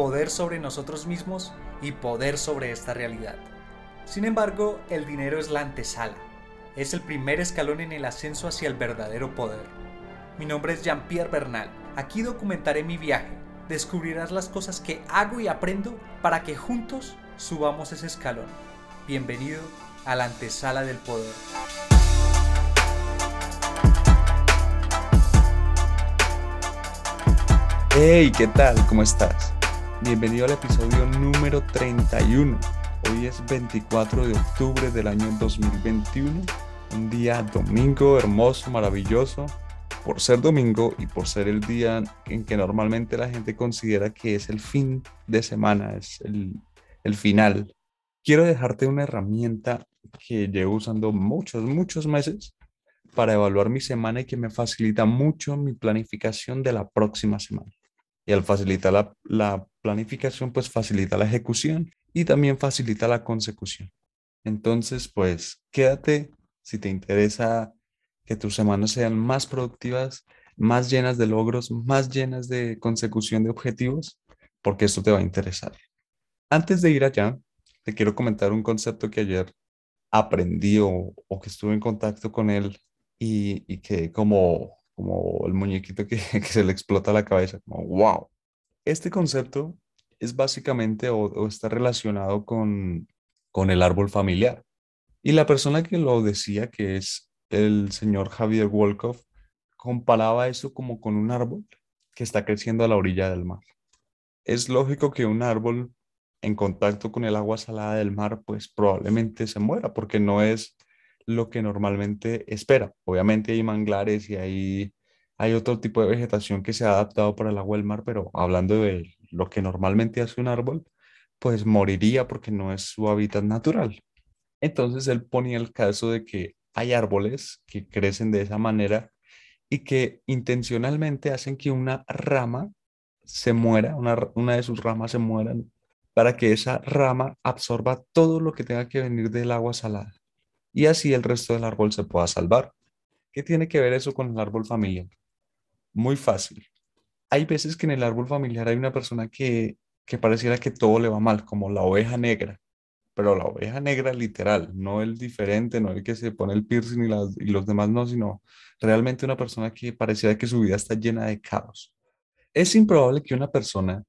Poder sobre nosotros mismos y poder sobre esta realidad. Sin embargo, el dinero es la antesala. Es el primer escalón en el ascenso hacia el verdadero poder. Mi nombre es Jean-Pierre Bernal. Aquí documentaré mi viaje. Descubrirás las cosas que hago y aprendo para que juntos subamos ese escalón. Bienvenido a la antesala del poder. Hey, ¿qué tal? ¿Cómo estás? Bienvenido al episodio número 31. Hoy es 24 de octubre del año 2021. Un día domingo hermoso, maravilloso. Por ser domingo y por ser el día en que normalmente la gente considera que es el fin de semana, es el, el final. Quiero dejarte una herramienta que llevo usando muchos, muchos meses para evaluar mi semana y que me facilita mucho mi planificación de la próxima semana. Y al facilitar la, la, planificación, pues facilita la ejecución y también facilita la consecución. Entonces, pues quédate si te interesa que tus semanas sean más productivas, más llenas de logros, más llenas de consecución de objetivos, porque esto te va a interesar. Antes de ir allá, te quiero comentar un concepto que ayer aprendí o, que estuve en contacto con él y, y que como como el muñequito que, que, se le explota la cabeza, como wow. Este concepto es básicamente o, está relacionado con, con el árbol familiar. Y la persona que lo decía, que es el señor Javier Wolkoff, comparaba eso como con un árbol que está creciendo a la orilla del mar. Es lógico que un árbol en contacto con el agua salada del mar, pues probablemente se muera porque no es lo que normalmente espera. Obviamente hay manglares y hay, hay otro tipo de vegetación que se ha adaptado para el agua del mar, pero hablando de lo que normalmente hace un árbol, pues moriría porque no es su hábitat natural. Entonces él ponía el caso de que hay árboles que crecen de esa manera y que intencionalmente hacen que una rama se muera, una, una de sus ramas se mueran, para que esa rama absorba todo lo que tenga que venir del agua salada y así el resto del árbol se pueda salvar. ¿Qué tiene que ver eso con el árbol familiar? Muy fácil. Hay veces que en el árbol familiar hay una persona que, que pareciera que todo le va mal, como la oveja negra, pero la oveja negra literal, no el diferente, no el que se pone el piercing y, las, y los demás no, sino realmente una persona que pareciera que su vida está llena de caos. Es improbable que una persona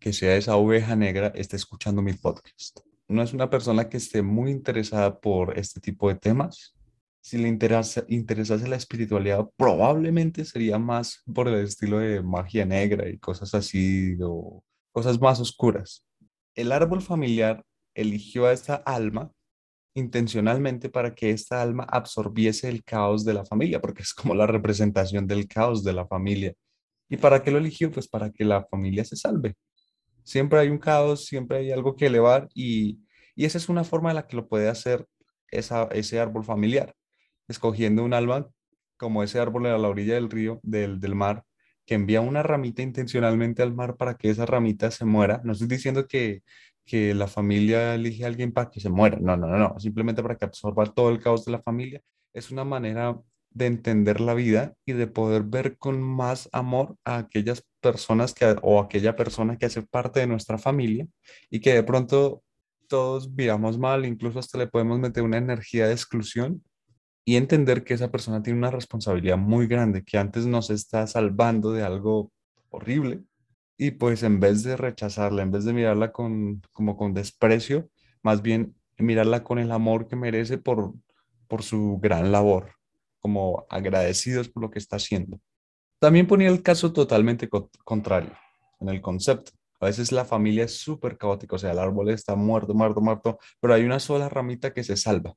que sea esa oveja negra esté escuchando mi podcast no es una persona que esté muy interesada por este tipo de temas. Si le interesa, interesase la espiritualidad, probablemente sería más por el estilo de magia negra y cosas así, o cosas más oscuras. El árbol familiar eligió a esta alma intencionalmente para que esta alma absorbiese el caos de la familia, porque es como la representación del caos de la familia. ¿Y para qué lo eligió? Pues para que la familia se salve. Siempre hay un caos, siempre hay algo que elevar y, y esa es una forma en la que lo puede hacer esa, ese árbol familiar, escogiendo un alma como ese árbol a la orilla del río, del, del mar, que envía una ramita intencionalmente al mar para que esa ramita se muera. No estoy diciendo que, que la familia elige a alguien para que se muera, no, no, no, no, simplemente para que absorba todo el caos de la familia. Es una manera de entender la vida y de poder ver con más amor a aquellas personas que, o aquella persona que hace parte de nuestra familia y que de pronto todos viramos mal, incluso hasta le podemos meter una energía de exclusión y entender que esa persona tiene una responsabilidad muy grande, que antes nos está salvando de algo horrible y pues en vez de rechazarla, en vez de mirarla con, como con desprecio, más bien mirarla con el amor que merece por, por su gran labor, como agradecidos por lo que está haciendo. También ponía el caso totalmente contrario en el concepto. A veces la familia es súper caótica, o sea, el árbol está muerto, muerto, muerto, pero hay una sola ramita que se salva,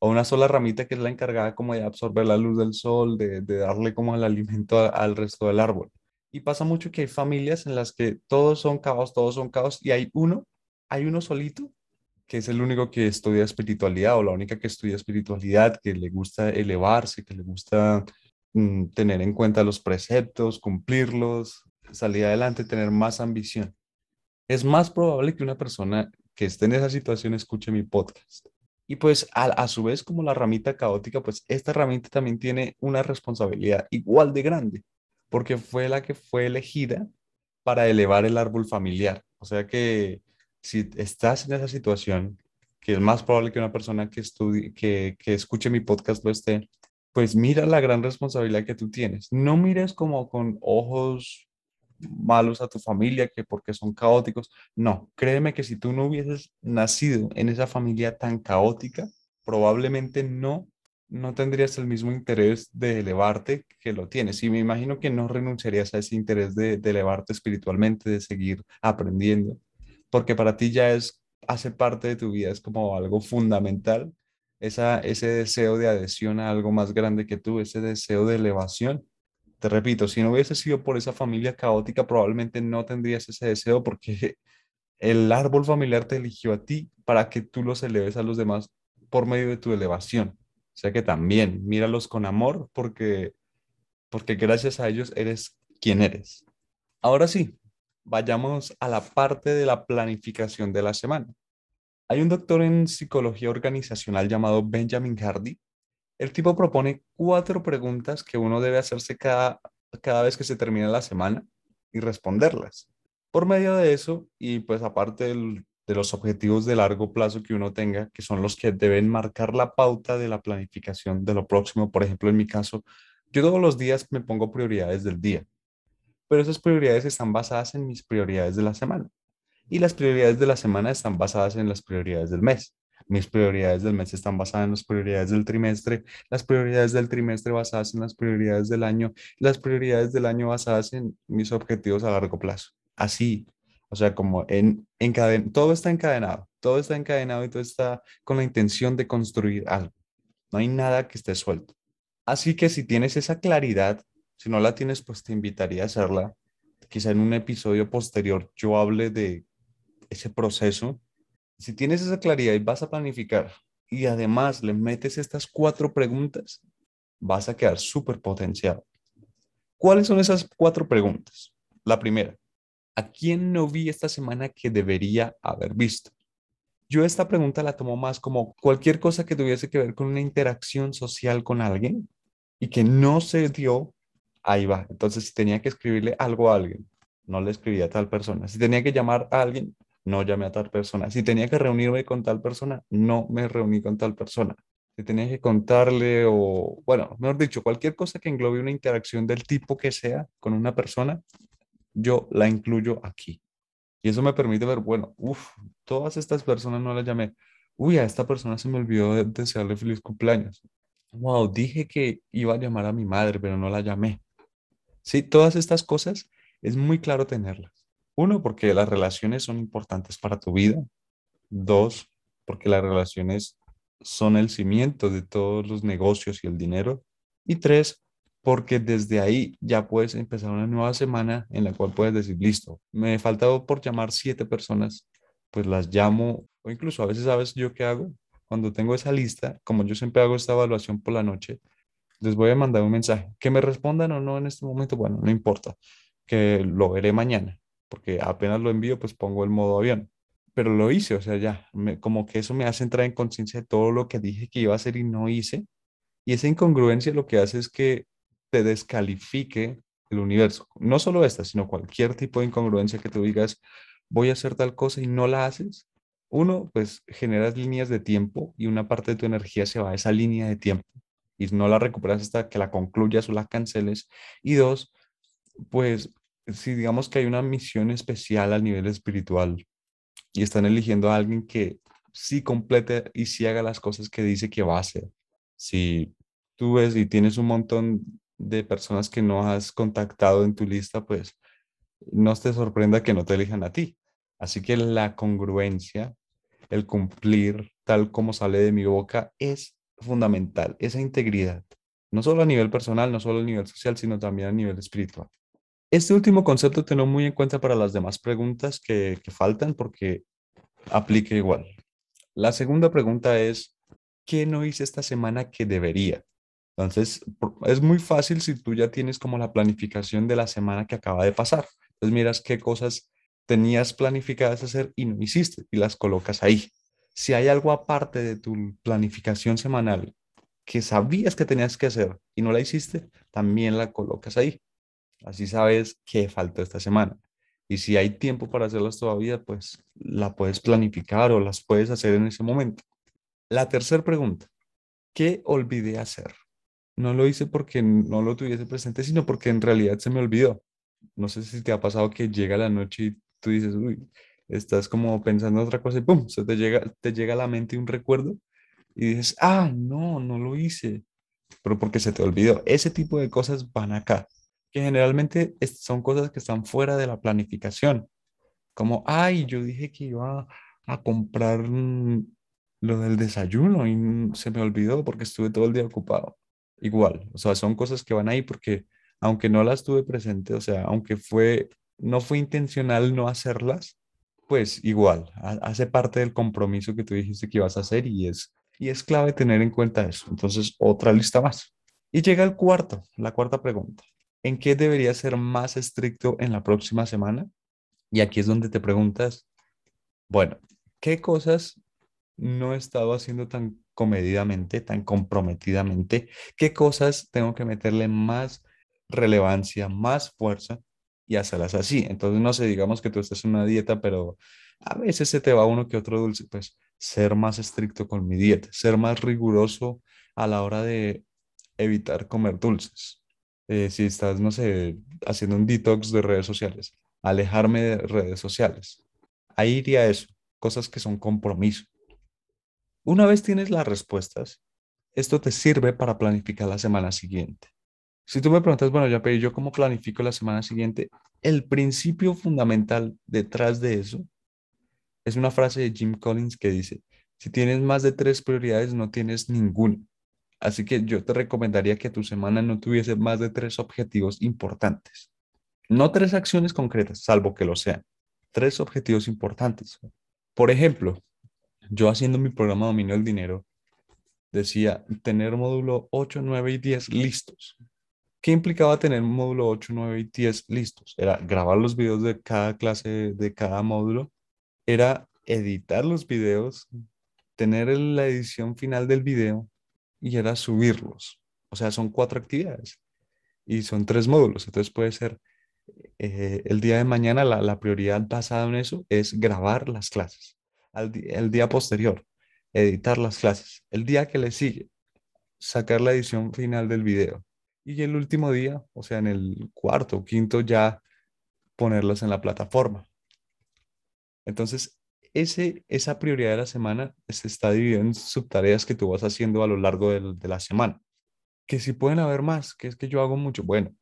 o una sola ramita que es la encargada como de absorber la luz del sol, de, darle como el alimento al resto del árbol. Y pasa mucho que hay familias en las que todos son caos, todos son caos, y hay uno, hay uno solito que es el único que estudia espiritualidad o la única que estudia espiritualidad, que le gusta elevarse, que le gusta mm, tener en cuenta los preceptos, cumplirlos, salir adelante, tener más ambición. Es más probable que una persona que esté en esa situación escuche mi podcast. Y pues a, a su vez, como la ramita caótica, pues esta ramita también tiene una responsabilidad igual de grande porque fue la que fue elegida para elevar el árbol familiar. O sea que si estás en esa situación, que es más probable que una persona que, estudie, que, que escuche mi podcast lo esté, pues mira la gran responsabilidad que tú tienes. No mires como con ojos malos a tu familia, que porque son caóticos. No, créeme que si tú no hubieses nacido en esa familia tan caótica, probablemente no no tendrías el mismo interés de elevarte que lo tienes. Y me imagino que no renunciarías a ese interés de, elevarte espiritualmente, de seguir aprendiendo, porque para ti ya es, hace parte de tu vida, es como algo fundamental, esa, ese deseo de adhesión a algo más grande que tú, ese deseo de elevación. Te repito, si no hubiese sido por esa familia caótica, probablemente no tendrías ese deseo porque el árbol familiar te eligió a ti para que tú los eleves a los demás por medio de tu elevación. O sea que también míralos con amor porque, porque gracias a ellos eres quien eres. Ahora sí, vayamos a la parte de la planificación de la semana. Hay un doctor en psicología organizacional llamado Benjamin Hardy. El tipo propone cuatro preguntas que uno debe hacerse cada, cada vez que se termina la semana y responderlas. Por medio de eso, y pues aparte de los objetivos de largo plazo que uno tenga, que son los que deben marcar la pauta de la planificación de lo próximo. Por ejemplo, en mi caso, yo todos los días me pongo prioridades del día, pero esas prioridades están basadas en mis prioridades de la semana. Y las prioridades de la semana están basadas en las prioridades del mes. Mis prioridades del mes están basadas en las prioridades del trimestre, las prioridades del trimestre basadas en las prioridades del año, las prioridades del año basadas en mis objetivos a largo plazo. Así o sea, como en, encaden todo está encadenado, todo está encadenado y todo está con la intención de construir algo. No hay nada que esté suelto. Así que si tienes esa claridad, si no la tienes, pues te invitaría a hacerla. Quizá en un episodio posterior yo hable de ese proceso. Si tienes esa claridad y vas a planificar y además le metes estas cuatro preguntas, vas a quedar súper potenciado. ¿Cuáles son esas cuatro preguntas? La primera, ¿A quién no vi esta semana que debería haber visto? Yo esta pregunta la tomo más como cualquier cosa que tuviese que ver con una interacción social con alguien y que no se dio, ahí va. Entonces, si tenía que escribirle algo a alguien, no le escribía a tal persona. Si tenía que llamar a alguien, no llamé a tal persona. Si tenía que reunirme con tal persona, no me reuní con tal persona. Si tenía que contarle o, bueno, mejor dicho, cualquier cosa que englobe una interacción del tipo que sea con una persona, yo la incluyo aquí. Y eso me permite ver, bueno, uff, todas estas personas no las llamé. Uy, a esta persona se me olvidó de desearle feliz cumpleaños. Wow, dije que iba a llamar a mi madre, pero no la llamé. Sí, todas estas cosas es muy claro tenerlas. Uno, porque las relaciones son importantes para tu vida. Dos, porque las relaciones son el cimiento de todos los negocios y el dinero. Y tres, porque desde ahí ya puedes empezar una nueva semana en la cual puedes decir, listo, me falta por llamar siete personas, pues las llamo, o incluso a veces, ¿sabes yo qué hago? Cuando tengo esa lista, como yo siempre hago esta evaluación por la noche, les voy a mandar un mensaje. Que me respondan o no en este momento, bueno, no importa, que lo veré mañana, porque apenas lo envío, pues pongo el modo avión. Pero lo hice, o sea, ya, como que eso me hace entrar en conciencia de todo lo que dije que iba a hacer y no hice. Y esa incongruencia lo que hace es que te descalifique el universo. No solo esta, sino cualquier tipo de incongruencia que tú digas, voy a hacer tal cosa y no la haces. Uno, pues generas líneas de tiempo y una parte de tu energía se va a esa línea de tiempo. y no la recuperas hasta que la concluyas o la canceles. Y dos, pues si digamos que hay una misión especial al nivel espiritual y están eligiendo a alguien que sí complete y sí haga las cosas que dice que va a hacer. Si tú ves y tienes un montón de personas que no has contactado en tu lista, pues no te sorprenda que no te elijan a ti. Así que la congruencia, el cumplir tal como sale de mi boca es fundamental, esa integridad, no solo a nivel personal, no solo a nivel social, sino también a nivel espiritual. Este último concepto tenlo muy en cuenta para las demás preguntas que, faltan porque aplica igual. La segunda pregunta es, ¿qué no hice esta semana que debería? Entonces, es muy fácil si tú ya tienes como la planificación de la semana que acaba de pasar. Entonces, miras qué cosas tenías planificadas hacer y no hiciste y las colocas ahí. Si hay algo aparte de tu planificación semanal que sabías que tenías que hacer y no la hiciste, también la colocas ahí. Así sabes qué faltó esta semana. Y si hay tiempo para hacerlas todavía, pues la puedes planificar o las puedes hacer en ese momento. La tercera pregunta, ¿qué olvidé hacer? No lo hice porque no lo tuviese presente, sino porque en realidad se me olvidó. No sé si te ha pasado que llega la noche y tú dices, uy, estás como pensando en otra cosa y pum, se te llega, te llega a la mente un recuerdo y dices, ah, no, no lo hice, pero porque se te olvidó. Ese tipo de cosas van acá, que generalmente son cosas que están fuera de la planificación. Como, ay, yo dije que iba a comprar mm, lo del desayuno y se me olvidó porque estuve todo el día ocupado. Igual, o sea, son cosas que van ahí porque aunque no las tuve presente, o sea, aunque fue, no fue intencional no hacerlas, pues igual, hace parte del compromiso que tú dijiste que ibas a hacer y es, y es clave tener en cuenta eso. Entonces, otra lista más. Y llega el cuarto, la cuarta pregunta. ¿En qué debería ser más estricto en la próxima semana? Y aquí es donde te preguntas, bueno, ¿qué cosas no he estado haciendo tan comedidamente, tan comprometidamente? ¿Qué cosas tengo que meterle más relevancia, más fuerza y hacerlas así. Entonces, no sé, digamos que tú estás en una dieta, pero a veces se te va uno que otro dulce, pues ser más estricto con mi dieta, ser más riguroso a la hora de evitar comer dulces. Eh, si estás, no sé, haciendo un detox de redes sociales, alejarme de redes sociales. Ahí iría eso, cosas que son compromiso. Una vez tienes las respuestas, esto te sirve para planificar la semana siguiente. Si tú me preguntas, bueno, ya, pero yo cómo planifico la semana siguiente, el principio fundamental detrás de eso es una frase de Jim Collins que dice, si tienes más de tres prioridades, no tienes ninguna. Así que yo te recomendaría que tu semana no tuviese más de tres objetivos importantes. No tres acciones concretas, salvo que lo sean. Tres objetivos importantes. Por ejemplo, yo haciendo mi programa Dominio del Dinero, decía tener módulo 8, 9 y 10 listos. ¿Qué implicaba tener módulo 8, 9 y 10 listos? Era grabar los videos de cada clase, de cada módulo, era editar los videos, tener la edición final del video y era subirlos. O sea, son cuatro actividades y son tres módulos. Entonces puede ser eh, el día de mañana, la, prioridad basada en eso es grabar las clases. el día posterior, editar las clases. El día que le sigue, sacar la edición final del video y el último día, o sea, en el cuarto o quinto, ya ponerlos en la plataforma. Entonces, ese, esa prioridad de la semana se está dividiendo en subtareas que tú vas haciendo a lo largo de la semana. Que si pueden haber más, que es que yo hago mucho. Bueno,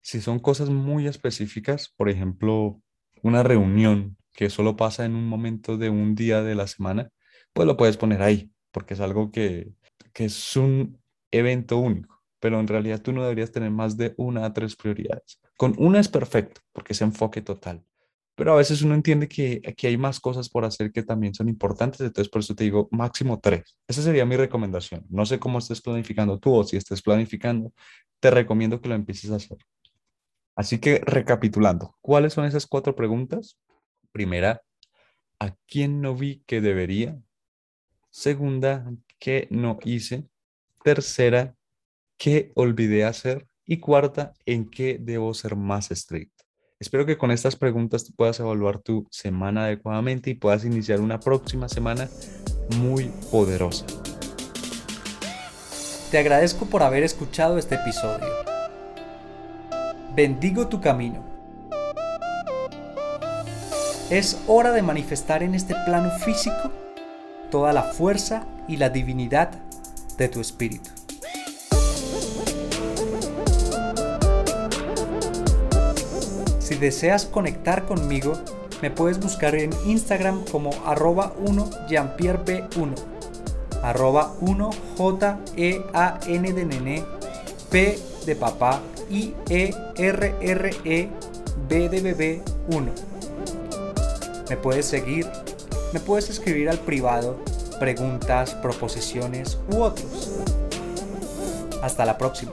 si son cosas muy específicas, por ejemplo, una reunión que solo pasa en un momento de un día de la semana, pues lo puedes poner ahí, porque es algo que, que es un evento único pero en realidad tú no deberías tener más de una a tres prioridades. Con una es perfecto, porque es enfoque total. Pero a veces uno entiende que aquí hay más cosas por hacer que también son importantes, entonces por eso te digo máximo tres. Esa sería mi recomendación. No sé cómo estés planificando tú o si estés planificando, te recomiendo que lo empieces a hacer. Así que recapitulando, ¿cuáles son esas cuatro preguntas? Primera, ¿a quién no vi que debería? Segunda, ¿qué no hice? Tercera, qué olvidé hacer y cuarta, en qué debo ser más estricto. Espero que con estas preguntas puedas evaluar tu semana adecuadamente y puedas iniciar una próxima semana muy poderosa. Te agradezco por haber escuchado este episodio. Bendigo tu camino. Es hora de manifestar en este plano físico toda la fuerza y la divinidad de tu espíritu. Si deseas conectar conmigo, me puedes buscar en Instagram como arroba 1 jeanpierreb1 arroba 1 j e a n de nene p de papá i e r r e b de bebé 1 me puedes seguir me puedes escribir al privado preguntas proposiciones u otros. Hasta la próxima